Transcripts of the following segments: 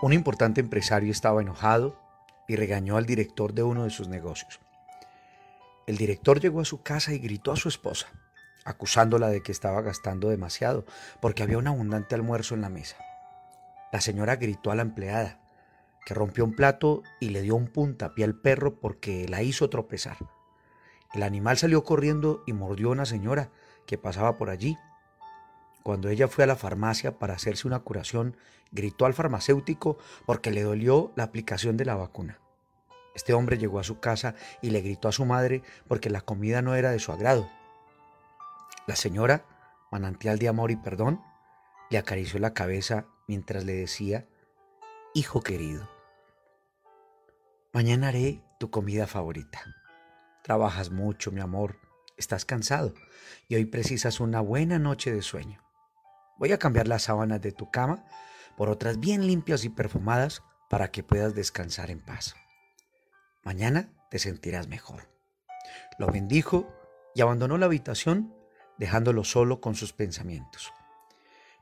Un importante empresario estaba enojado y regañó al director de uno de sus negocios. El director llegó a su casa y gritó a su esposa, acusándola de que estaba gastando demasiado porque había un abundante almuerzo en la mesa. La señora gritó a la empleada, que rompió un plato y le dio un puntapié al perro porque la hizo tropezar. El animal salió corriendo y mordió a una señora que pasaba por allí. Cuando ella fue a la farmacia para hacerse una curación, gritó al farmacéutico porque le dolió la aplicación de la vacuna. Este hombre llegó a su casa y le gritó a su madre porque la comida no era de su agrado. La señora, manantial de amor y perdón, le acarició la cabeza mientras le decía, Hijo querido, mañana haré tu comida favorita. Trabajas mucho, mi amor, estás cansado y hoy precisas una buena noche de sueño. Voy a cambiar las sábanas de tu cama por otras bien limpias y perfumadas para que puedas descansar en paz. Mañana te sentirás mejor. Lo bendijo y abandonó la habitación dejándolo solo con sus pensamientos.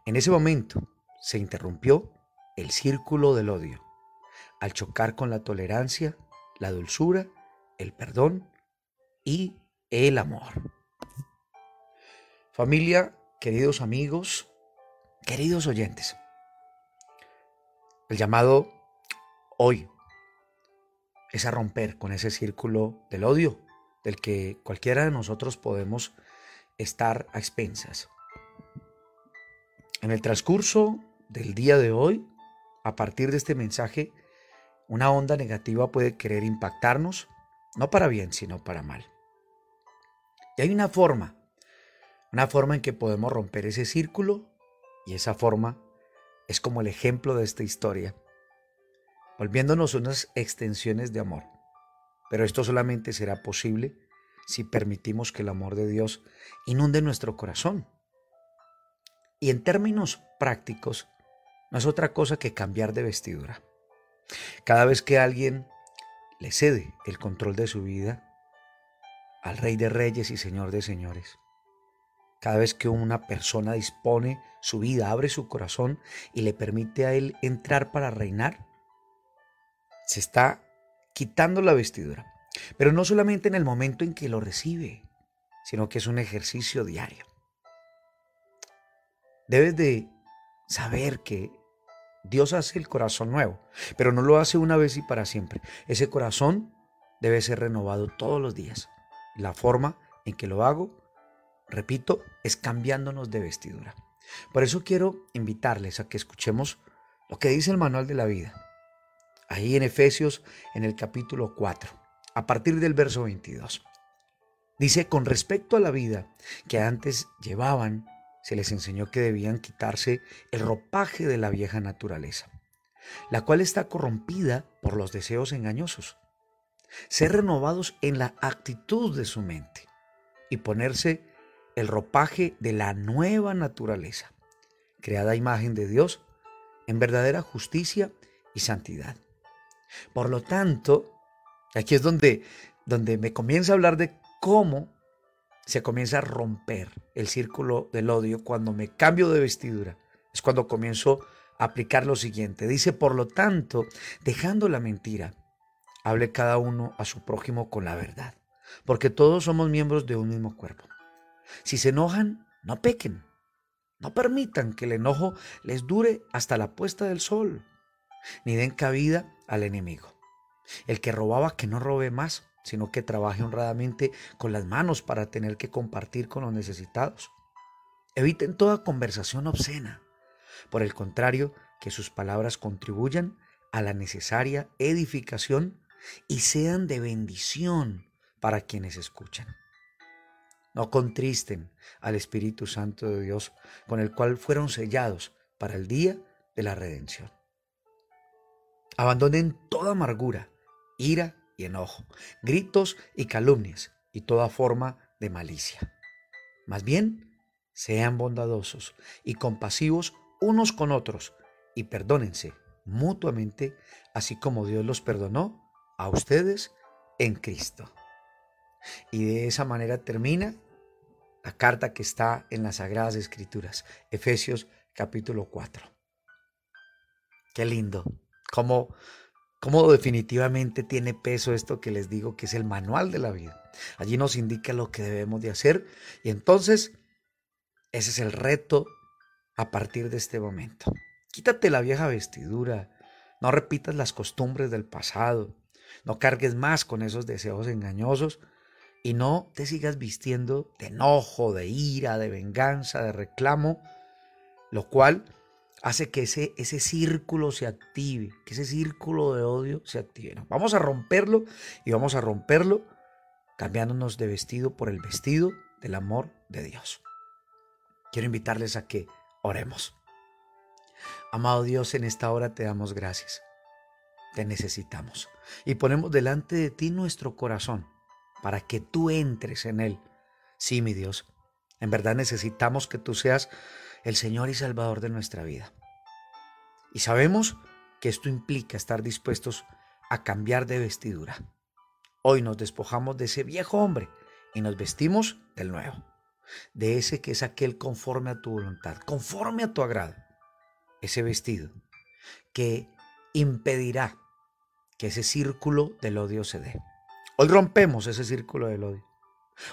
En ese momento se interrumpió el círculo del odio, al chocar con la tolerancia, la dulzura, el perdón y el amor. Familia, queridos amigos, queridos oyentes, el llamado hoy es a romper con ese círculo del odio del que cualquiera de nosotros podemos estar a expensas. En el transcurso del día de hoy, a partir de este mensaje, una onda negativa puede querer impactarnos, no para bien, sino para mal. Y hay una forma, una forma en que podemos romper ese círculo y esa forma es como el ejemplo de esta historia, volviéndonos unas extensiones de amor. Pero esto solamente será posible si permitimos que el amor de Dios inunde nuestro corazón. Y en términos prácticos, no es otra cosa que cambiar de vestidura. Cada vez que alguien le cede el control de su vida al Rey de Reyes y Señor de Señores, cada vez que una persona dispone su vida, abre su corazón y le permite a Él entrar para reinar, se está quitando la vestidura. Pero no solamente en el momento en que lo recibe, sino que es un ejercicio diario. Debes de saber que Dios hace el corazón nuevo, pero no lo hace una vez y para siempre. Ese corazón debe ser renovado todos los días. La forma en que lo hago, repito, es cambiándonos de vestidura. Por eso quiero invitarles a que escuchemos lo que dice el manual de la vida. Ahí en Efesios, en el capítulo 4, a partir del verso 22. Dice, con respecto a la vida que antes llevaban, se les enseñó que debían quitarse el ropaje de la vieja naturaleza, la cual está corrompida por los deseos engañosos. Ser renovados en la actitud de su mente y ponerse el ropaje de la nueva naturaleza, creada a imagen de Dios en verdadera justicia y santidad. Por lo tanto, aquí es donde, donde me comienza a hablar de cómo se comienza a romper el círculo del odio cuando me cambio de vestidura. Es cuando comienzo a aplicar lo siguiente. Dice, por lo tanto, dejando la mentira, hable cada uno a su prójimo con la verdad, porque todos somos miembros de un mismo cuerpo. Si se enojan, no pequen. No permitan que el enojo les dure hasta la puesta del sol, ni den cabida al enemigo. El que robaba, que no robe más sino que trabaje honradamente con las manos para tener que compartir con los necesitados. Eviten toda conversación obscena. Por el contrario, que sus palabras contribuyan a la necesaria edificación y sean de bendición para quienes escuchan. No contristen al Espíritu Santo de Dios, con el cual fueron sellados para el día de la redención. Abandonen toda amargura, ira y enojo, gritos y calumnias y toda forma de malicia. Más bien, sean bondadosos y compasivos unos con otros y perdónense mutuamente, así como Dios los perdonó a ustedes en Cristo. Y de esa manera termina la carta que está en las Sagradas Escrituras, Efesios capítulo 4. Qué lindo cómo, cómo definitivamente tiene peso esto que les digo que es el manual de la vida. Allí nos indica lo que debemos de hacer y entonces ese es el reto a partir de este momento. Quítate la vieja vestidura, no repitas las costumbres del pasado, no cargues más con esos deseos engañosos y no te sigas vistiendo de enojo, de ira, de venganza, de reclamo, lo cual hace que ese, ese círculo se active, que ese círculo de odio se active. vamos a romperlo y vamos a romperlo cambiándonos de vestido por el vestido del amor de Dios. Quiero invitarles a que oremos. Amado Dios, en esta hora te damos gracias. Te necesitamos. Y ponemos delante de ti nuestro corazón para que tú entres en él. Sí, mi Dios. En verdad necesitamos que tú seas el Señor y Salvador de nuestra vida. Y sabemos que esto implica estar dispuestos a cambiar de vestidura. Hoy nos despojamos de ese viejo hombre y nos vestimos del nuevo, de ese que es aquel conforme a tu voluntad, conforme a tu agrado. Ese vestido que impedirá que ese círculo del odio se dé. Hoy rompemos ese círculo del odio.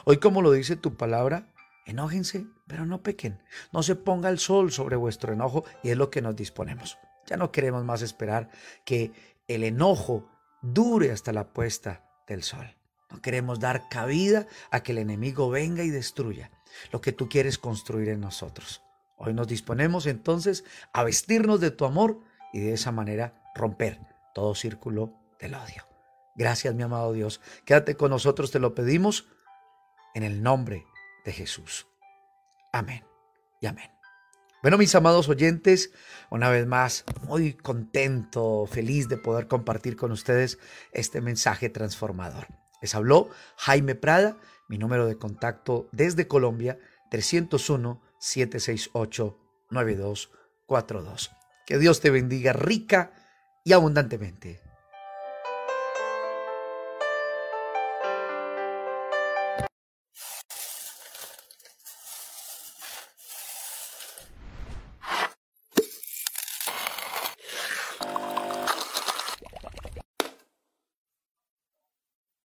Hoy, como lo dice tu palabra, enójense, pero no pequen. No se ponga el sol sobre vuestro enojo y es lo que nos disponemos. Ya no queremos más esperar que el enojo dure hasta la puesta del sol. No queremos dar cabida a que el enemigo venga y destruya lo que tú quieres construir en nosotros. Hoy nos disponemos entonces a vestirnos de tu amor y de esa manera romper todo círculo del odio. Gracias, mi amado Dios. Quédate con nosotros, te lo pedimos en el nombre de Jesús. Amén y amén. Bueno, mis amados oyentes, una vez más, muy contento, feliz de poder compartir con ustedes este mensaje transformador. Les habló Jaime Prada, mi número de contacto desde Colombia, 301-768-9242. Que Dios te bendiga rica y abundantemente.